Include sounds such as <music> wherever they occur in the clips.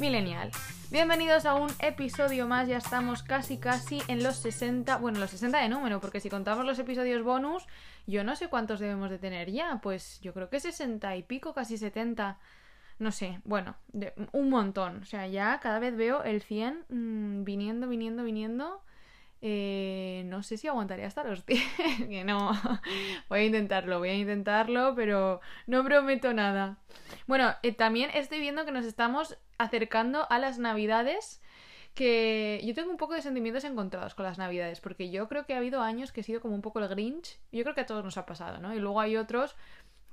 millennial. Bienvenidos a un episodio más, ya estamos casi casi en los 60, bueno, los 60 de número, porque si contamos los episodios bonus, yo no sé cuántos debemos de tener ya, pues yo creo que 60 y pico, casi 70, no sé, bueno, un montón, o sea, ya cada vez veo el 100 mm, viniendo, viniendo, viniendo. Eh, no sé si aguantaría hasta los <laughs> 10, que no, voy a intentarlo, voy a intentarlo, pero no prometo nada. Bueno, eh, también estoy viendo que nos estamos acercando a las navidades que yo tengo un poco de sentimientos encontrados con las navidades, porque yo creo que ha habido años que he sido como un poco el Grinch, yo creo que a todos nos ha pasado, ¿no? Y luego hay otros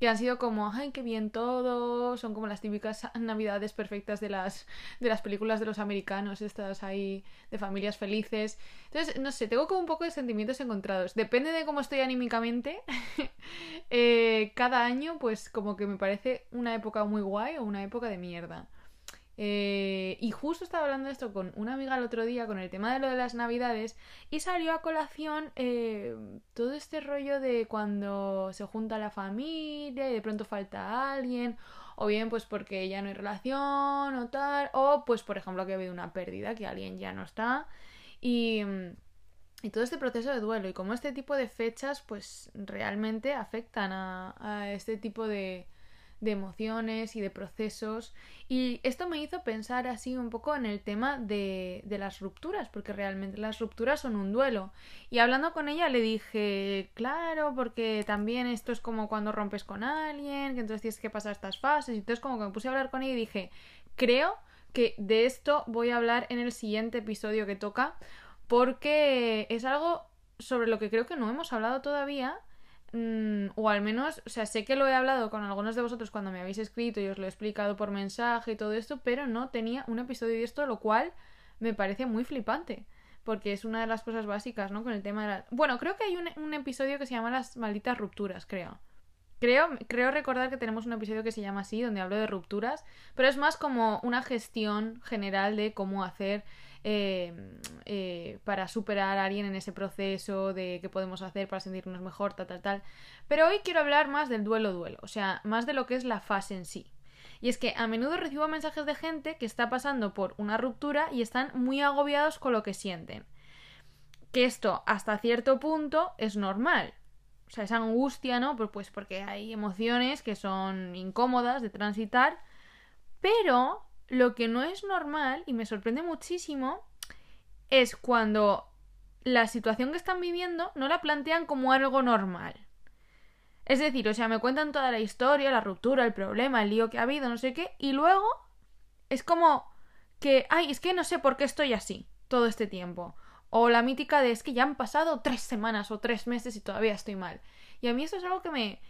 que han sido como, ay, qué bien todo, son como las típicas <laughs> navidades perfectas de las, de las películas de los americanos, estas ahí de familias felices. Entonces, no sé, tengo como un poco de sentimientos encontrados. Depende de cómo estoy anímicamente, <laughs> eh, cada año pues como que me parece una época muy guay o una época de mierda. Eh, y justo estaba hablando de esto con una amiga el otro día, con el tema de lo de las navidades, y salió a colación eh, todo este rollo de cuando se junta la familia y de pronto falta alguien, o bien pues porque ya no hay relación o tal, o pues por ejemplo que ha habido una pérdida, que alguien ya no está, y, todo este proceso de duelo, y cómo este tipo de fechas pues realmente afectan a este tipo de de emociones y de procesos. Y esto me hizo pensar así un poco en el tema de, de, las rupturas, porque realmente las rupturas son un duelo. Y hablando con ella le dije, claro, porque también esto es como cuando rompes con alguien, que entonces tienes que pasar estas fases. Y entonces como que me puse a hablar con ella y dije, creo que de esto voy a hablar en el siguiente episodio que toca, porque es algo sobre lo que creo que no hemos hablado todavía Mm, o al menos, o sea, sé que lo he hablado con algunos de vosotros cuando me habéis escrito y os lo he explicado por mensaje y todo esto, pero no tenía un episodio de esto, lo cual me parece muy flipante. Porque es una de las cosas básicas, ¿no? Con el tema de la... Bueno, creo que hay un, un episodio que se llama Las malditas rupturas, creo. Creo, creo recordar que tenemos un episodio que se llama así, donde hablo de rupturas, pero es más como una gestión general de cómo hacer Em, eh, para superar a alguien en ese proceso, de qué podemos hacer para sentirnos mejor, tal, tal, tal. Pero hoy quiero hablar más del duelo-duelo, o sea, más de lo que es la fase en sí. Y es que a menudo recibo mensajes de gente que está pasando por una ruptura y están muy agobiados con lo que sienten. Que esto, hasta cierto punto, es normal. O sea, esa angustia, ¿no? Pues, pues porque hay emociones que son incómodas de transitar, pero lo que no es normal, y me sorprende muchísimo, es cuando la situación que están viviendo no la plantean como algo normal. Es decir, o sea, me cuentan toda la historia, la ruptura, el problema, el lío que ha habido, no sé qué, y luego es como que, ay, es que no sé por qué estoy así todo este tiempo. O la mítica de es que ya han pasado tres semanas o tres meses y todavía estoy mal. Y a mí eso es algo que me,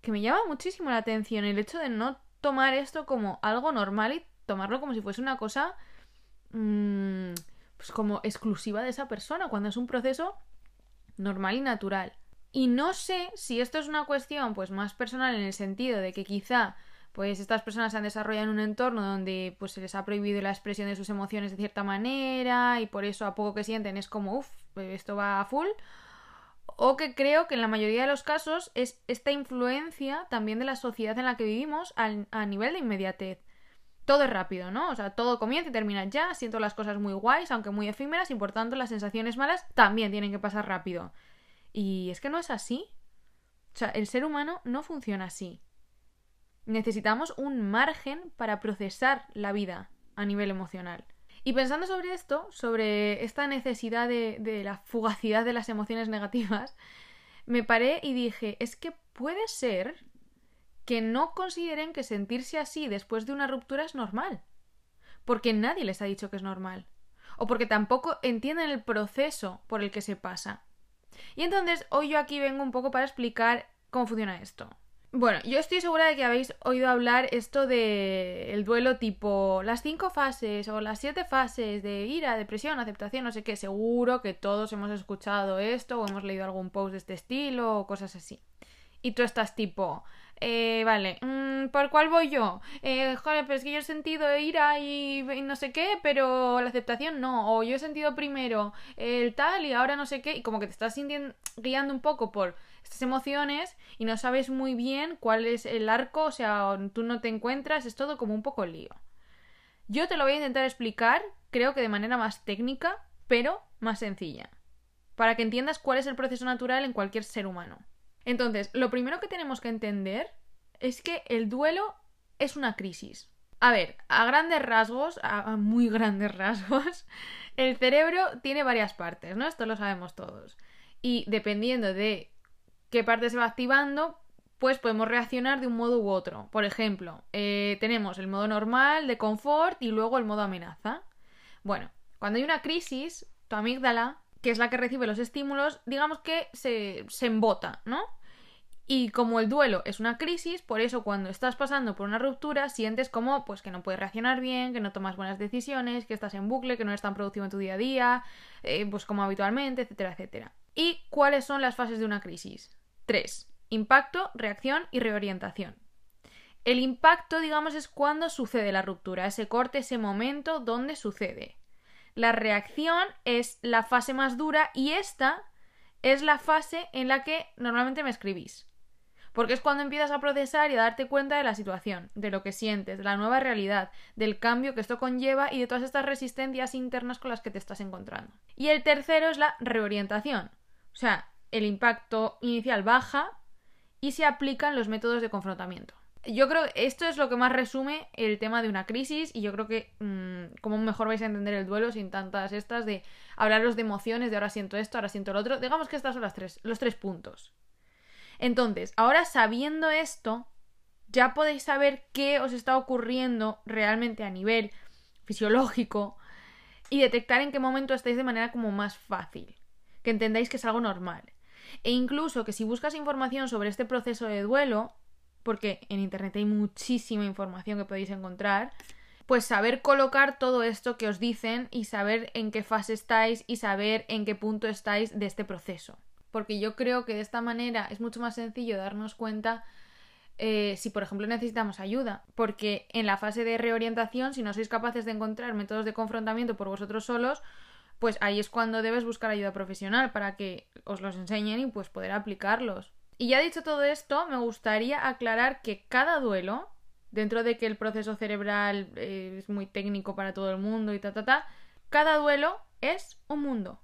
que me llama muchísimo la atención, el hecho de no tomar esto como algo normal y tomarlo como si fuese una cosa mmm, pues como exclusiva de esa persona, cuando es un proceso normal y natural. Y no sé si esto es una cuestión pues más personal en el sentido de que quizá pues estas personas se han desarrollado en un entorno donde pues se les ha prohibido la expresión de sus emociones de cierta manera y por eso a poco que sienten es como uff, esto va a full o que creo que en la mayoría de los casos es esta influencia también de la sociedad en la que vivimos a nivel de inmediatez todo es rápido, ¿no? O sea, todo comienza y termina ya, siento las cosas muy guays, aunque muy efímeras, y por tanto las sensaciones malas también tienen que pasar rápido. Y es que no es así. O sea, el ser humano no funciona así. Necesitamos un margen para procesar la vida a nivel emocional. Y pensando sobre esto, sobre esta necesidad de, de la fugacidad de las emociones negativas, me paré y dije, es que puede ser que no consideren que sentirse así después de una ruptura es normal. Porque nadie les ha dicho que es normal. O porque tampoco entienden el proceso por el que se pasa. Y entonces hoy yo aquí vengo un poco para explicar cómo funciona esto. Bueno, yo estoy segura de que habéis oído hablar esto de el duelo tipo las cinco fases o las siete fases de ira, depresión, aceptación, no sé qué. Seguro que todos hemos escuchado esto o hemos leído algún post de este estilo o cosas así. Y tú estás tipo, Eh, vale, mm, ¿por cuál voy yo? Eh, joder, pero es que yo he sentido ira y, y no sé qué, pero la aceptación no. O yo he sentido primero el tal y ahora no sé qué. Y como que te estás sintiendo, guiando un poco por estas emociones y no sabes muy bien cuál es el arco, o sea, tú no te encuentras, es todo como un poco lío. Yo te lo voy a intentar explicar, creo que de manera más técnica, pero más sencilla, para que entiendas cuál es el proceso natural en cualquier ser humano. Entonces, lo primero que tenemos que entender es que el duelo es una crisis. A ver, a grandes rasgos, a muy grandes <laughs> rasgos, el cerebro tiene varias partes, ¿no? Esto lo sabemos todos. Y dependiendo de qué parte se va activando, pues podemos reaccionar de un modo u otro. Por ejemplo, eh, tenemos el modo normal de confort y luego el modo amenaza. Bueno, cuando hay una crisis, tu amígdala, que es la que recibe los estímulos, digamos que se, se embota, ¿no? Y como el duelo es una crisis, por eso cuando estás pasando por una ruptura sientes como pues que no puedes reaccionar bien, que no tomas buenas decisiones, que estás en bucle, que no eres tan productivo en tu día a día, eh, pues como habitualmente, etcétera, etcétera. ¿Y cuáles son las fases de una crisis? Tres. Impacto, reacción y reorientación. El impacto, digamos, es cuando sucede la ruptura, ese corte, ese momento donde sucede. La reacción es la fase más dura y esta es la fase en la que normalmente me escribís. Porque es cuando empiezas a procesar y a darte cuenta de la situación, de lo que sientes, de la nueva realidad, del cambio que esto conlleva y de todas estas resistencias internas con las que te estás encontrando. Y el tercero es la reorientación. O sea, el impacto inicial baja y se aplican los métodos de confrontamiento. Yo creo que esto es lo que más resume el tema de una crisis y yo creo que mm, como mejor vais a entender el duelo sin tantas estas de hablaros de emociones, de ahora siento esto, ahora siento lo otro. Digamos que estas son las tres, los tres puntos. Entonces, ahora sabiendo esto, ya podéis saber qué os está ocurriendo realmente a nivel fisiológico y detectar en qué momento estáis de manera como más fácil, que entendáis que es algo normal. E incluso que si buscas información sobre este proceso de duelo, porque en internet hay muchísima información que podéis encontrar, pues saber colocar todo esto que os dicen y saber en qué fase estáis y saber en qué punto estáis de este proceso porque yo creo que de esta manera es mucho más sencillo darnos cuenta eh, si, por ejemplo, necesitamos ayuda, porque en la fase de reorientación, si no sois capaces de encontrar métodos de confrontamiento por vosotros solos, pues ahí es cuando debes buscar ayuda profesional para que os los enseñen y pues poder aplicarlos. Y ya dicho todo esto, me gustaría aclarar que cada duelo, dentro de que el proceso cerebral eh, es muy técnico para todo el mundo y ta ta ta, cada duelo es un mundo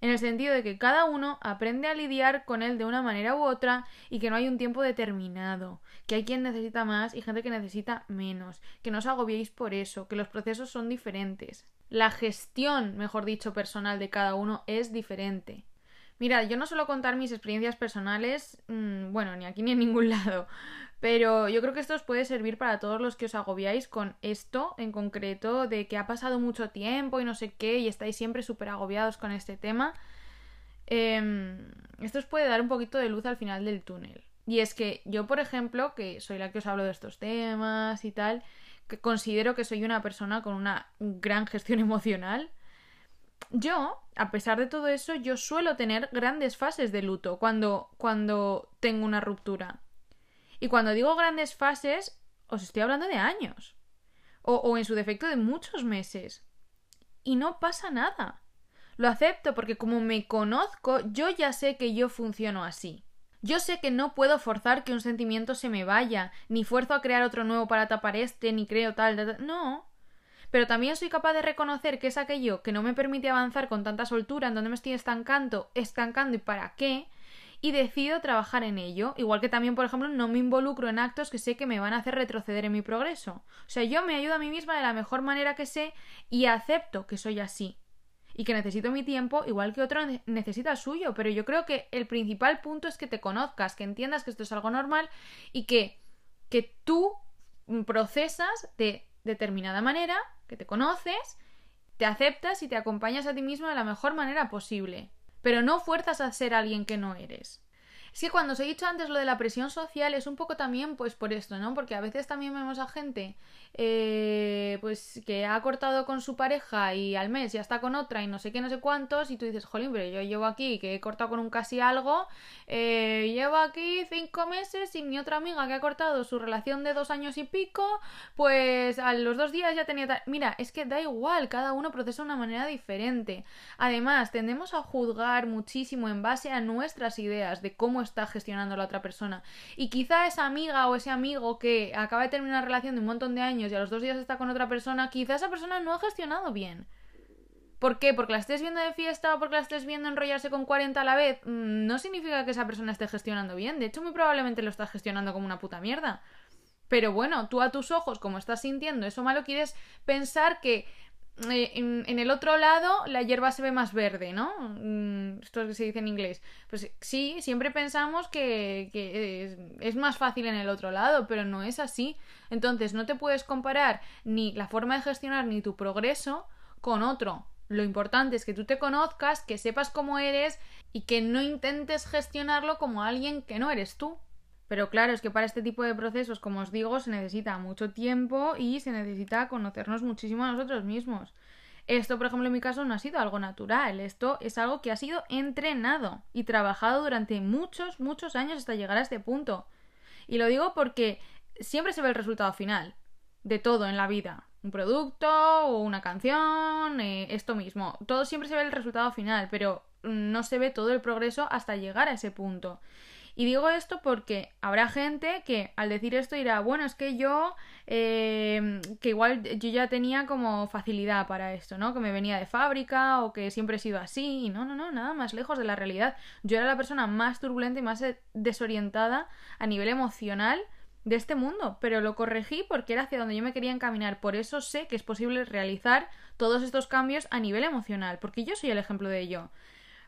en el sentido de que cada uno aprende a lidiar con él de una manera u otra y que no hay un tiempo determinado, que hay quien necesita más y gente que necesita menos, que no os agobiéis por eso, que los procesos son diferentes. La gestión, mejor dicho, personal de cada uno es diferente. Mirad, yo no suelo contar mis experiencias personales, mmm, bueno, ni aquí ni en ningún <laughs> lado, pero yo creo que esto os puede servir para todos los que os agobiáis con esto en concreto, de que ha pasado mucho tiempo y no sé qué, y estáis siempre súper agobiados con este tema. Eh, esto os puede dar un poquito de luz al final del túnel. Y es que yo, por ejemplo, que soy la que os hablo de estos temas y tal, que considero que soy una persona con una gran gestión <laughs> emocional. Yo, a pesar de todo eso, yo suelo tener grandes fases de luto cuando, cuando tengo una ruptura. Y cuando digo grandes fases, os estoy hablando de años. O, o en su defecto de muchos meses. Y no pasa nada. Lo acepto porque como me conozco, yo ya sé que yo funciono así. Yo sé que no puedo forzar que un sentimiento se me vaya, ni fuerzo a crear otro nuevo para tapar este, ni creo tal, tal, tal. no. Pero también soy capaz de reconocer que es aquello que no me permite avanzar con tanta soltura, en donde me estoy estancando, estancando y para qué, y decido trabajar en ello. Igual que también, por ejemplo, no me involucro en actos que sé que me van a hacer retroceder en mi progreso. O sea, yo me ayudo a mí misma de la mejor manera que sé y acepto que soy así. Y que necesito mi tiempo igual que otro necesita suyo. Pero yo creo que el principal punto es que te conozcas, que entiendas que esto es algo normal y que, que tú procesas de determinada manera, que te conoces, te aceptas y te acompañas a ti mismo de la mejor manera posible pero no fuerzas a ser alguien que no eres. Es que cuando os he dicho antes lo de la presión social es un poco también pues por esto, ¿no? Porque a veces también vemos a gente eh, pues que ha cortado con su pareja y al mes ya está con otra y no sé qué, no sé cuántos y tú dices, jolín, pero yo llevo aquí que he cortado con un casi algo, eh, llevo aquí cinco meses y mi otra amiga que ha cortado su relación de dos años y pico, pues a los dos días ya tenía... Mira, es que da igual, cada uno procesa de una manera diferente. Además, tendemos a juzgar muchísimo en base a nuestras ideas de cómo está gestionando la otra persona. Y quizá esa amiga o ese amigo que acaba de terminar una relación de un montón de años y a los dos días está con otra persona, quizá esa persona no ha gestionado bien. ¿Por qué? ¿Porque la estés viendo de fiesta o porque la estés viendo enrollarse con 40 a la vez? Mm, no significa que esa persona esté gestionando bien. De hecho, muy probablemente lo está gestionando como una puta mierda. Pero bueno, tú a tus ojos, como estás sintiendo eso malo, quieres pensar que eh, en, el otro lado la hierba se ve más verde, ¿no? Mm, esto es que se dice en inglés. Pues sí, siempre pensamos que, es, más fácil en el otro lado, pero no es así. Entonces no te puedes comparar ni la forma de gestionar ni tu progreso con otro. Lo importante es que tú te conozcas, que sepas cómo eres y que no intentes gestionarlo como alguien que no eres tú. Pero claro, es que para este tipo de procesos, como os digo, se necesita mucho tiempo y se necesita conocernos muchísimo a nosotros mismos. Esto, por ejemplo, en mi caso no ha sido algo natural, esto es algo que ha sido entrenado y trabajado durante muchos, muchos años hasta llegar a este punto. Y lo digo porque siempre se ve el resultado final de todo en la vida. Un producto o una canción, eh, esto mismo. Todo siempre se ve el resultado final, pero no se ve todo el progreso hasta llegar a ese punto. Y digo esto porque habrá gente que al decir esto dirá, bueno, es que yo, eh, que igual yo ya tenía como facilidad para esto, ¿no? Que me venía de fábrica o que siempre he sido así. Y no, no, no, nada más lejos de la realidad. Yo era la persona más turbulenta y más desorientada a nivel emocional de este mundo, pero lo corregí porque era hacia donde yo me quería encaminar. Por eso sé que es posible realizar todos estos cambios a nivel emocional, porque yo soy el ejemplo de ello.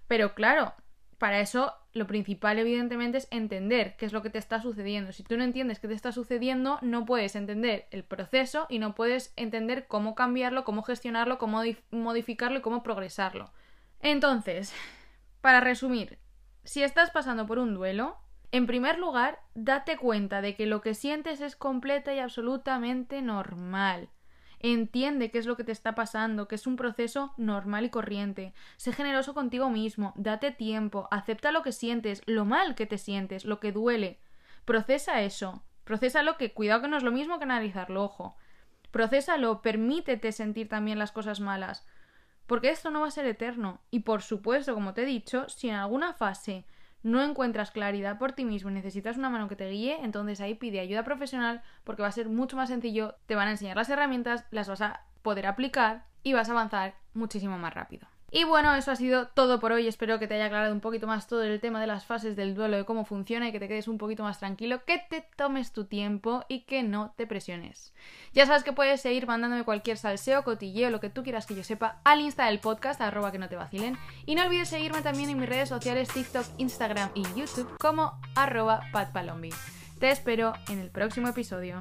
Pero claro, para eso lo principal evidentemente es entender qué es lo que te está sucediendo. Si tú no entiendes qué te está sucediendo, no puedes entender el proceso y no puedes entender cómo cambiarlo, cómo gestionarlo, cómo modificarlo y cómo progresarlo. Entonces, para resumir, si estás pasando por un duelo, en primer lugar, date cuenta de que lo que sientes es completa y absolutamente normal. Entiende qué es lo que te está pasando, que es un proceso normal y corriente. Sé generoso contigo mismo, date tiempo, acepta lo que sientes, lo mal que te sientes, lo que duele. Procesa eso. Procésalo que cuidado que no es lo mismo que analizarlo, ojo. Procésalo, permítete sentir también las cosas malas. Porque esto no va a ser eterno. Y por supuesto, como te he dicho, si en alguna fase no encuentras claridad por ti mismo y necesitas una mano que te guíe, entonces ahí pide ayuda profesional porque va a ser mucho más sencillo, te van a enseñar las herramientas, las vas a poder aplicar y vas a avanzar muchísimo más rápido. Y bueno, eso ha sido todo por hoy. Espero que te haya aclarado un poquito más todo el tema de las fases del duelo, de cómo funciona y que te quedes un poquito más tranquilo, que te tomes tu tiempo y que no te presiones. Ya sabes que puedes seguir mandándome cualquier salseo, cotilleo, lo que tú quieras que yo sepa al Insta del podcast, arroba que no te vacilen. Y no olvides seguirme también en mis redes sociales TikTok, Instagram y YouTube como arroba patpalombi. Te espero en el próximo episodio.